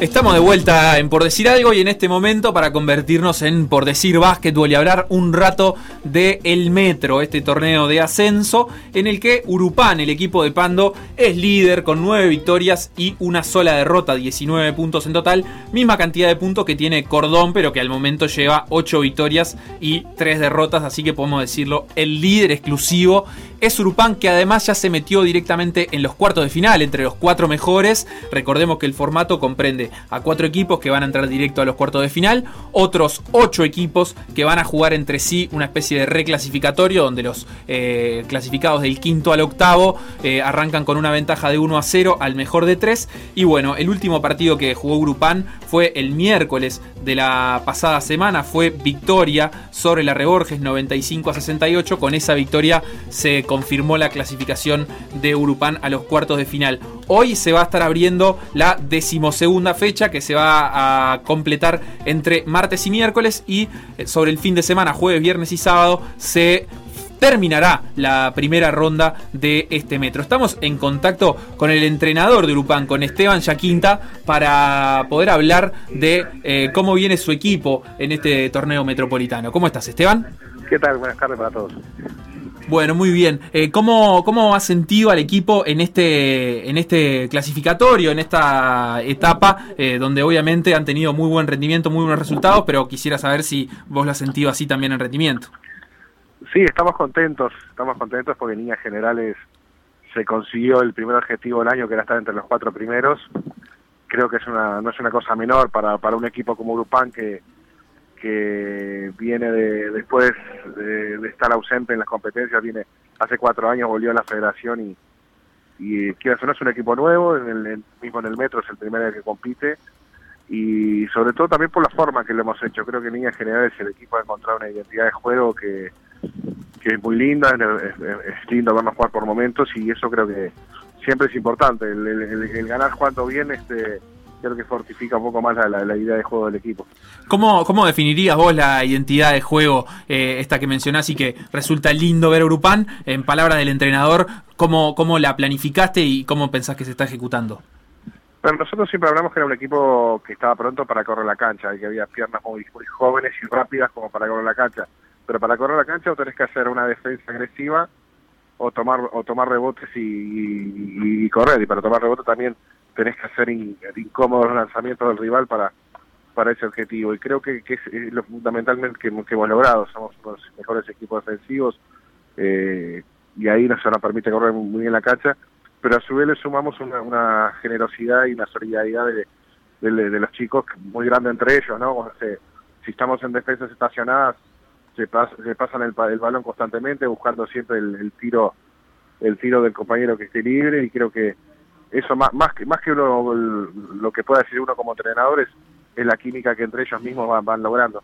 Estamos de vuelta en Por Decir Algo y en este momento para convertirnos en Por Decir Básquetbol y hablar un rato de El Metro, este torneo de ascenso en el que Urupán, el equipo de Pando, es líder con 9 victorias y una sola derrota, 19 puntos en total, misma cantidad de puntos que tiene Cordón, pero que al momento lleva 8 victorias y 3 derrotas, así que podemos decirlo, el líder exclusivo es Urupán que además ya se metió directamente en los cuartos de final, entre los cuatro mejores. Recordemos que el formato comprende a cuatro equipos que van a entrar directo a los cuartos de final, otros ocho equipos que van a jugar entre sí una especie de reclasificatorio donde los eh, clasificados del quinto al octavo eh, arrancan con una ventaja de 1 a 0 al mejor de 3. Y bueno, el último partido que jugó Urupán fue el miércoles de la pasada semana, fue victoria sobre la Reborges 95 a 68. Con esa victoria se confirmó la clasificación de Urupán a los cuartos de final. Hoy se va a estar abriendo la decimosegunda fecha que se va a completar entre martes y miércoles y eh, sobre el fin de semana, jueves, viernes y sábado, se terminará la primera ronda de este metro. Estamos en contacto con el entrenador de Urupán, con Esteban Yaquinta, para poder hablar de eh, cómo viene su equipo en este torneo metropolitano. ¿Cómo estás, Esteban? ¿Qué tal? Buenas tardes para todos. Bueno, muy bien. Eh, ¿cómo, ¿Cómo ha sentido al equipo en este, en este clasificatorio, en esta etapa, eh, donde obviamente han tenido muy buen rendimiento, muy buenos resultados, pero quisiera saber si vos lo has sentido así también en rendimiento? Sí, estamos contentos, estamos contentos porque en líneas generales se consiguió el primer objetivo del año, que era estar entre los cuatro primeros. Creo que es una, no es una cosa menor para, para un equipo como Grupán que, que viene de, después de, estar ausente en las competencias, viene hace cuatro años, volvió a la federación y, y quiero no es un equipo nuevo, en el, mismo en el metro es el primero que compite y sobre todo también por la forma que lo hemos hecho. Creo que en líneas generales el equipo ha encontrado una identidad de juego que, que es muy linda, es, lindo vernos jugar por momentos y eso creo que siempre es importante. El, el ganar jugando bien este creo que fortifica un poco más la, idea de juego del equipo. ¿Cómo, ¿Cómo definirías vos la identidad de juego eh, esta que mencionás y que resulta lindo ver a Urupán? En palabras del entrenador, ¿cómo, ¿cómo la planificaste y cómo pensás que se está ejecutando? Bueno, nosotros siempre hablamos que era un equipo que estaba pronto para correr la cancha y que había piernas muy, jóvenes y rápidas como para correr la cancha. Pero para correr la cancha o tenés que hacer una defensa agresiva o tomar o tomar rebotes y, correr. Y para tomar rebotes también tenés que hacer incómodos los lanzamientos del rival para para ese objetivo. Y creo que, que es lo fundamentalmente que, hemos logrado. Somos los mejores equipos defensivos eh, y ahí nos, nos permite correr muy bien la cancha. Pero a su vez le sumamos una, generosidad y una solidaridad de, los chicos muy grande entre ellos no si estamos en defensas estacionadas se, pasan el, balón constantemente buscando siempre el, tiro el tiro del compañero que esté libre y creo que eso más, más que, más que lo que pueda decir uno como entrenador es, la química que entre ellos mismos van, logrando.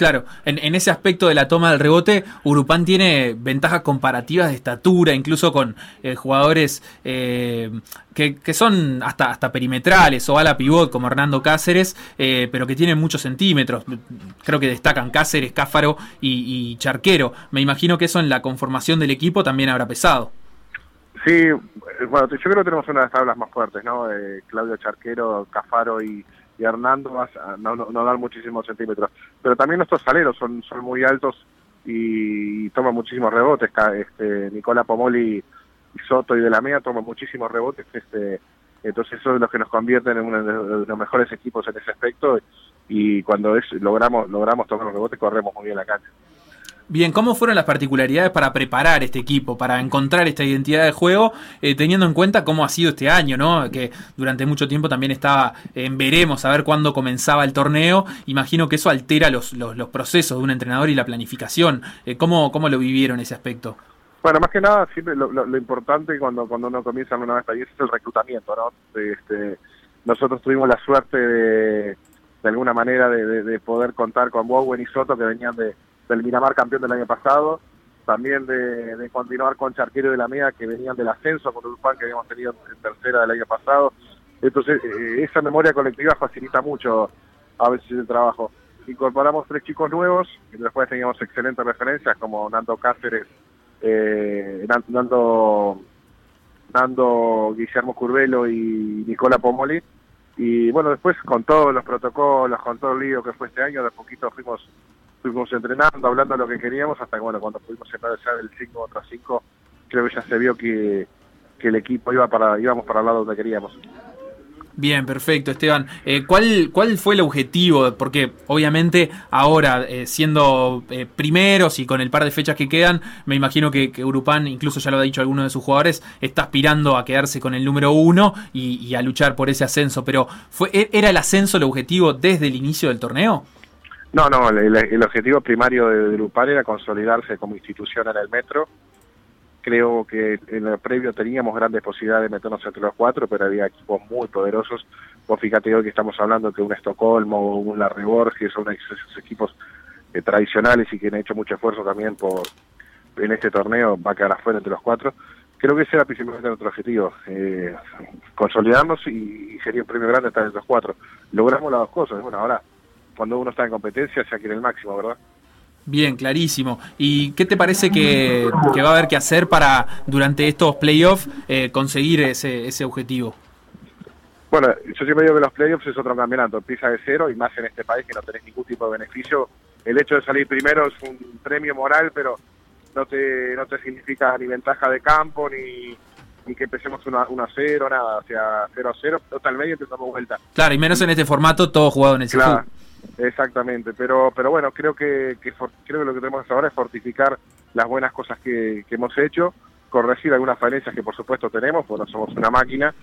Claro, en, ese aspecto de la toma del rebote, Urupán tiene ventajas comparativas de estatura, incluso con eh, jugadores eh, que, son hasta, hasta perimetrales o ala pivot como Hernando Cáceres, eh, pero que tienen muchos centímetros. Creo que destacan Cáceres, Cáfaro y, Charquero. Me imagino que eso en la conformación del equipo también habrá pesado. Sí, bueno, yo creo que tenemos una de las tablas más fuertes, ¿no? Claudio Charquero, Cafaro y, Hernando no, no, dan muchísimos centímetros. Pero también nuestros saleros son, son muy altos y, toman muchísimos rebotes. Este, Nicola Pomoli y Soto y de la MEA toman muchísimos rebotes. Este, entonces eso es lo que nos convierte en uno de los mejores equipos en ese aspecto y cuando es, logramos, logramos tomar los rebotes corremos muy bien la cancha. Bien, ¿cómo fueron las particularidades para preparar este equipo, para encontrar esta identidad de juego, eh, teniendo en cuenta cómo ha sido este año, ¿no? Que durante mucho tiempo también estaba en veremos a ver cuándo comenzaba el torneo. Imagino que eso altera los, los, procesos de un entrenador y la planificación. Eh, ¿cómo, ¿Cómo lo vivieron ese aspecto? Bueno, más que nada, siempre lo, importante cuando, cuando uno comienza una vez es el reclutamiento, ¿no? Este, nosotros tuvimos la suerte de, de alguna manera de, de poder contar con Bowen y Soto que venían de del Miramar campeón del año pasado, también de, continuar con Charquero de la MEA que venían del ascenso con Urupán que habíamos tenido en tercera del año pasado. Entonces, eh, esa memoria colectiva facilita mucho a veces el trabajo. Incorporamos tres chicos nuevos y después teníamos excelentes referencias como Nando Cáceres eh, Nando, Nando Guillermo Curvelo y Nicola Pomoli. Y bueno, después con todos los protocolos, con todo el lío que fue este año, de poquito fuimos fuimos entrenando, hablando de lo que queríamos, hasta que bueno, cuando pudimos empezar el 5 contra 5, creo que ya se vio que, que el equipo iba para íbamos para el lado donde queríamos. Bien, perfecto, Esteban. Eh, ¿cuál, ¿Cuál fue el objetivo? Porque obviamente ahora, eh, siendo eh, primeros y con el par de fechas que quedan, me imagino que, que, Urupán, incluso ya lo ha dicho alguno de sus jugadores, está aspirando a quedarse con el número uno y, a luchar por ese ascenso. Pero fue ¿e-, ¿era el ascenso el objetivo desde el inicio del torneo? No, no, el, objetivo primario de, de era consolidarse como institución en el metro Creo que en el previo teníamos grandes posibilidades de meternos entre los cuatro, pero había equipos muy poderosos. Vos fíjate hoy que estamos hablando que un Estocolmo, un Larry Borges, son esos equipos eh, tradicionales y que han hecho mucho esfuerzo también por en este torneo, va a quedar afuera entre los cuatro. Creo que ese era principalmente nuestro objetivo, eh, consolidarnos y, sería un premio grande estar entre los cuatro. Logramos las dos cosas. Bueno, ahora cuando uno está en competencia se quiere el máximo, ¿verdad? Bien, clarísimo. ¿Y qué te parece que, va a haber que hacer para, durante estos playoffs, eh, conseguir ese, ese objetivo? Bueno, yo siempre digo que los playoffs es otro campeonato, empieza de cero y más en este país que no tenés ningún tipo de beneficio. El hecho de salir primero es un premio moral, pero no te, no te significa ni ventaja de campo, ni, ni que empecemos 1 a 0, nada, o sea, 0 a 0, total medio empezamos vuelta. Claro, y menos en este formato, todo jugado en el claro. Exactamente, pero pero bueno, creo que, creo que lo que tenemos ahora es fortificar las buenas cosas que, hemos hecho, corregir algunas falencias que por supuesto tenemos, porque no somos una máquina,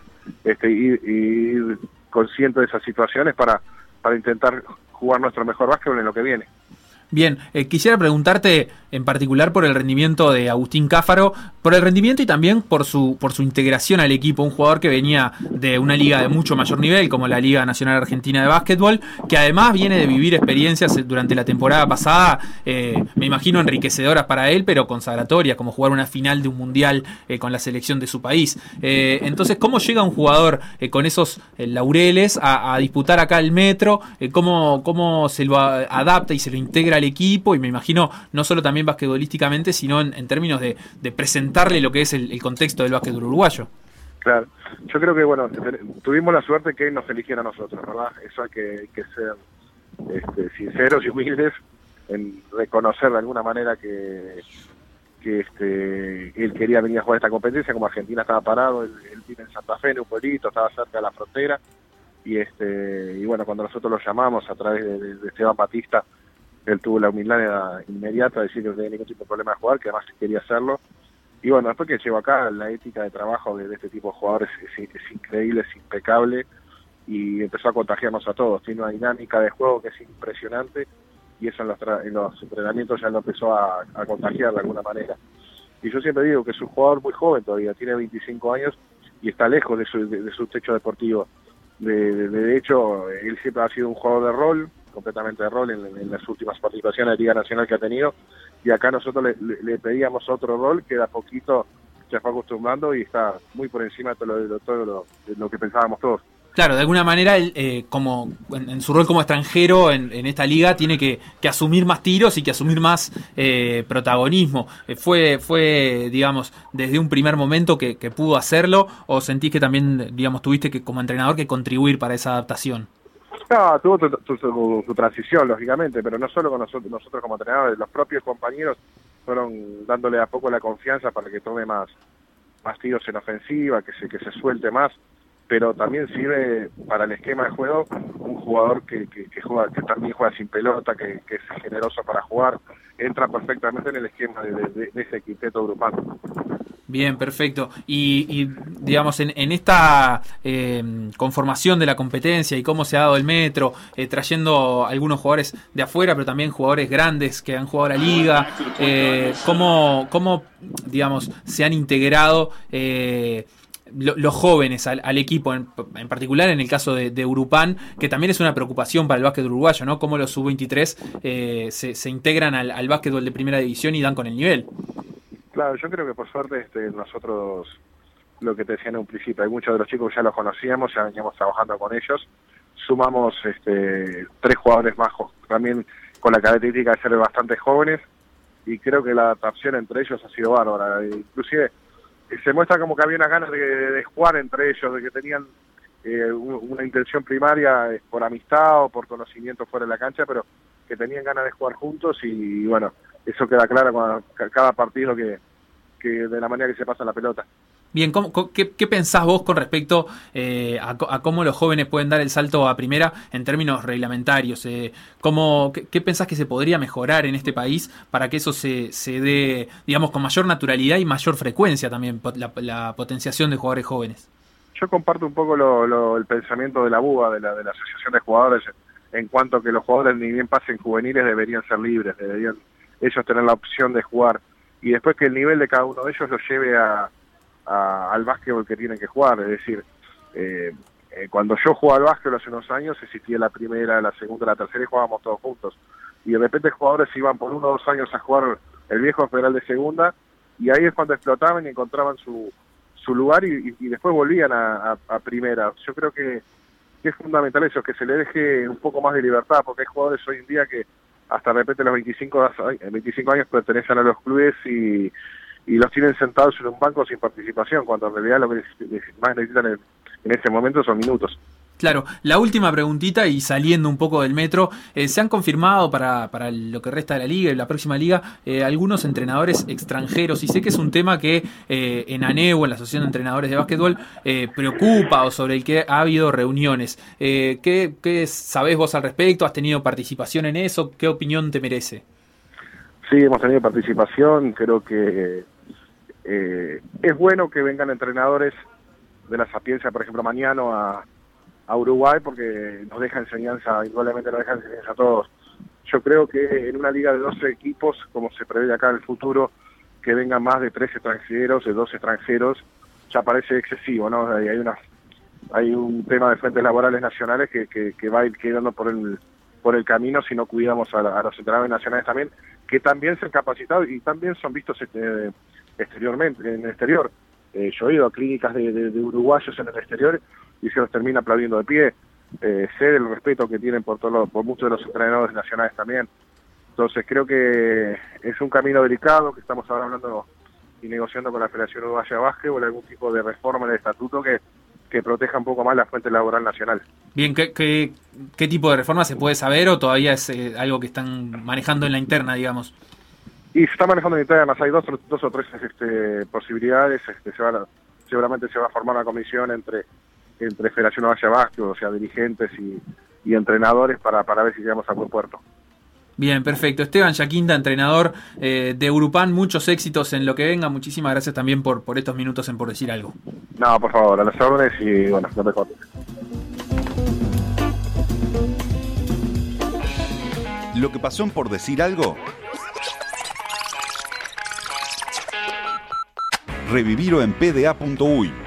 este, y ir consciente de esas situaciones para, para intentar jugar nuestro mejor básquetbol en lo que viene. Bien, eh, quisiera preguntarte en particular por el rendimiento de Agustín Cáfaro, por el rendimiento y también por su, por su integración al equipo, un jugador que venía de una liga de mucho mayor nivel, como la Liga Nacional Argentina de Básquetbol, que además viene de vivir experiencias durante la temporada pasada, eh, me imagino enriquecedoras para él, pero consagratorias, como jugar una final de un mundial eh, con la selección de su país. entonces, ¿cómo llega un jugador con esos laureles a, disputar acá el metro? ¿cómo, ¿Cómo se lo adapta y se lo integra al equipo? Y me imagino no solo también basquetbolísticamente, sino en, términos de, presentarle lo que es el, contexto del básquet uruguayo. Claro, yo creo que, bueno, tuvimos la suerte que nos eligiera a nosotros, ¿verdad? Eso hay que, ser este, sinceros y humildes en reconocer de alguna manera que, que este, él quería venir a jugar esta competencia, como Argentina estaba parado, él, vive en Santa Fe, en un pueblito, estaba cerca de la frontera, y este y bueno, cuando nosotros lo llamamos a través de Esteban Batista, él tuvo la humildad inmediata de decir que no tenía ningún tipo de problema de jugar, que además quería hacerlo. Y bueno, después que llegó acá, la ética de trabajo de, este tipo de jugadores es, increíble, es impecable y empezó a contagiarnos a todos. Tiene una dinámica de juego que es impresionante y eso en los, en los entrenamientos ya lo empezó a, contagiar de alguna manera. Y yo siempre digo que es un jugador muy joven todavía, tiene 25 años y está lejos de su, de, su techo deportivo. De, de, hecho, él siempre ha sido un jugador de rol, completamente de rol en, las últimas participaciones de Liga Nacional que ha tenido y acá nosotros le, pedíamos otro rol que de a poquito se fue acostumbrando y está muy por encima de todo lo, que pensábamos todos. Claro, de alguna manera, eh, como en, su rol como extranjero en, esta liga, tiene que, asumir más tiros y que asumir más eh, protagonismo. Eh, fue, fue, digamos, desde un primer momento que, que, pudo hacerlo, o sentís que también, digamos, tuviste que como entrenador que contribuir para esa adaptación. No, tuvo su, transición, lógicamente, pero no solo con nosotros, nosotros como entrenadores, los propios compañeros fueron dándole a poco la confianza para que tome más, más tiros en ofensiva, que se, que se suelte más, pero también sirve para el esquema de juego un jugador que, que, juega, que también juega sin pelota, que, que, es generoso para jugar, entra perfectamente en el esquema de, de ese quinteto grupal. Bien, perfecto. Y, digamos, en, esta eh, conformación de la competencia y cómo se ha dado el metro, eh, trayendo algunos jugadores de afuera, pero también jugadores grandes que han jugado la liga, eh, ¿cómo, ¿cómo, digamos, se han integrado los jóvenes al, equipo, en, particular en el caso de, de, Urupán, que también es una preocupación para el básquet uruguayo, ¿no? Cómo los sub-23 se, se, integran al, al básquetbol de primera división y dan con el nivel. Claro, yo creo que por suerte este, nosotros, lo que te decía en un principio, hay muchos de los chicos que ya los conocíamos, ya veníamos trabajando con ellos, sumamos este, tres jugadores más también con la característica de ser bastante jóvenes, y creo que la adaptación entre ellos ha sido bárbara. Inclusive se muestra como que había unas ganas de, jugar entre ellos, de que tenían eh, una intención primaria eh, por amistad o por conocimiento fuera de la cancha, pero que tenían ganas de jugar juntos y, bueno, eso queda claro con cada partido que, que de la manera que se pasa la pelota. Bien, qué, pensás vos con respecto eh, a, cómo los jóvenes pueden dar el salto a primera en términos reglamentarios? Eh, ¿cómo, qué, pensás que se podría mejorar en este país para que eso se, se dé, digamos, con mayor naturalidad y mayor frecuencia también, la, potenciación de jugadores jóvenes? Yo comparto un poco el pensamiento de la BUA, de la, de la Asociación de Jugadores, en cuanto a que los jugadores ni bien pasen juveniles deberían ser libres, deberían ellos tener la opción de jugar y después que el nivel de cada uno de ellos los lleve a al básquetbol que tienen que jugar. Es decir, eh, eh, cuando yo jugaba al básquetbol hace unos años existía la primera, la segunda, la tercera y jugábamos todos juntos. Y de repente jugadores iban por uno o dos años a jugar el viejo federal de segunda y ahí es cuando explotaban y encontraban su, su lugar y, después volvían a, primera. Yo creo que, es fundamental eso, que se le deje un poco más de libertad, porque hay jugadores hoy en día que hasta de repente los 25, 25 años pertenecen a los clubes y, los tienen sentados en un banco sin participación, cuando en realidad lo que más necesitan en, en ese momento son minutos. Claro, la última preguntita y saliendo un poco del metro, eh, ¿se han confirmado para, para, lo que resta de la liga y la próxima liga eh, algunos entrenadores extranjeros? Y sé que es un tema que eh, en ANEU, en la Asociación de Entrenadores de Básquetbol, preocupa o sobre el que ha habido reuniones. ¿qué, ¿Qué sabés vos al respecto? ¿Has tenido participación en eso? ¿Qué opinión te merece? Sí, hemos tenido participación, creo que es bueno que vengan entrenadores de la Sapiencia, por ejemplo, mañana a, a Uruguay, porque nos deja enseñanza, igualmente nos deja enseñanza a todos. Yo creo que en una liga de 12 equipos, como se prevé acá en el futuro, que vengan más de 13 extranjeros, de 12 extranjeros, ya parece excesivo, ¿no? Hay, una, hay un tema de fuentes laborales nacionales que, que, va a ir quedando por el, por el camino si no cuidamos a, los entrenadores nacionales también, que también se han capacitado y también son vistos este, exteriormente, en el exterior. Eh, yo he ido a clínicas de, uruguayos en el exterior y se los termina aplaudiendo de pie. Eh, sé del respeto que tienen por, todo, por muchos de los entrenadores nacionales también. Entonces creo que es un camino delicado que estamos ahora hablando y negociando con la Federación Uruguaya Básquetbol algún tipo de reforma en el estatuto que, que proteja un poco más la fuente laboral nacional. Bien, ¿qué, qué, qué tipo de reforma se puede saber o todavía es eh, algo que están manejando en la interna, digamos? Y se está manejando en Italia, además hay dos, dos o tres este, posibilidades. Este, se va, seguramente se va a formar una comisión entre, entre Federación Valle Vasco, o sea, dirigentes y, entrenadores para, para ver si llegamos a buen puerto. Bien, perfecto. Esteban Yaquinda, entrenador eh, de Urupan, muchos éxitos en lo que venga. Muchísimas gracias también por, por estos minutos en Por Decir Algo. No, por favor, a las órdenes y bueno, no te cortes. Lo que pasó en Por Decir Algo revivirlo en pda.uy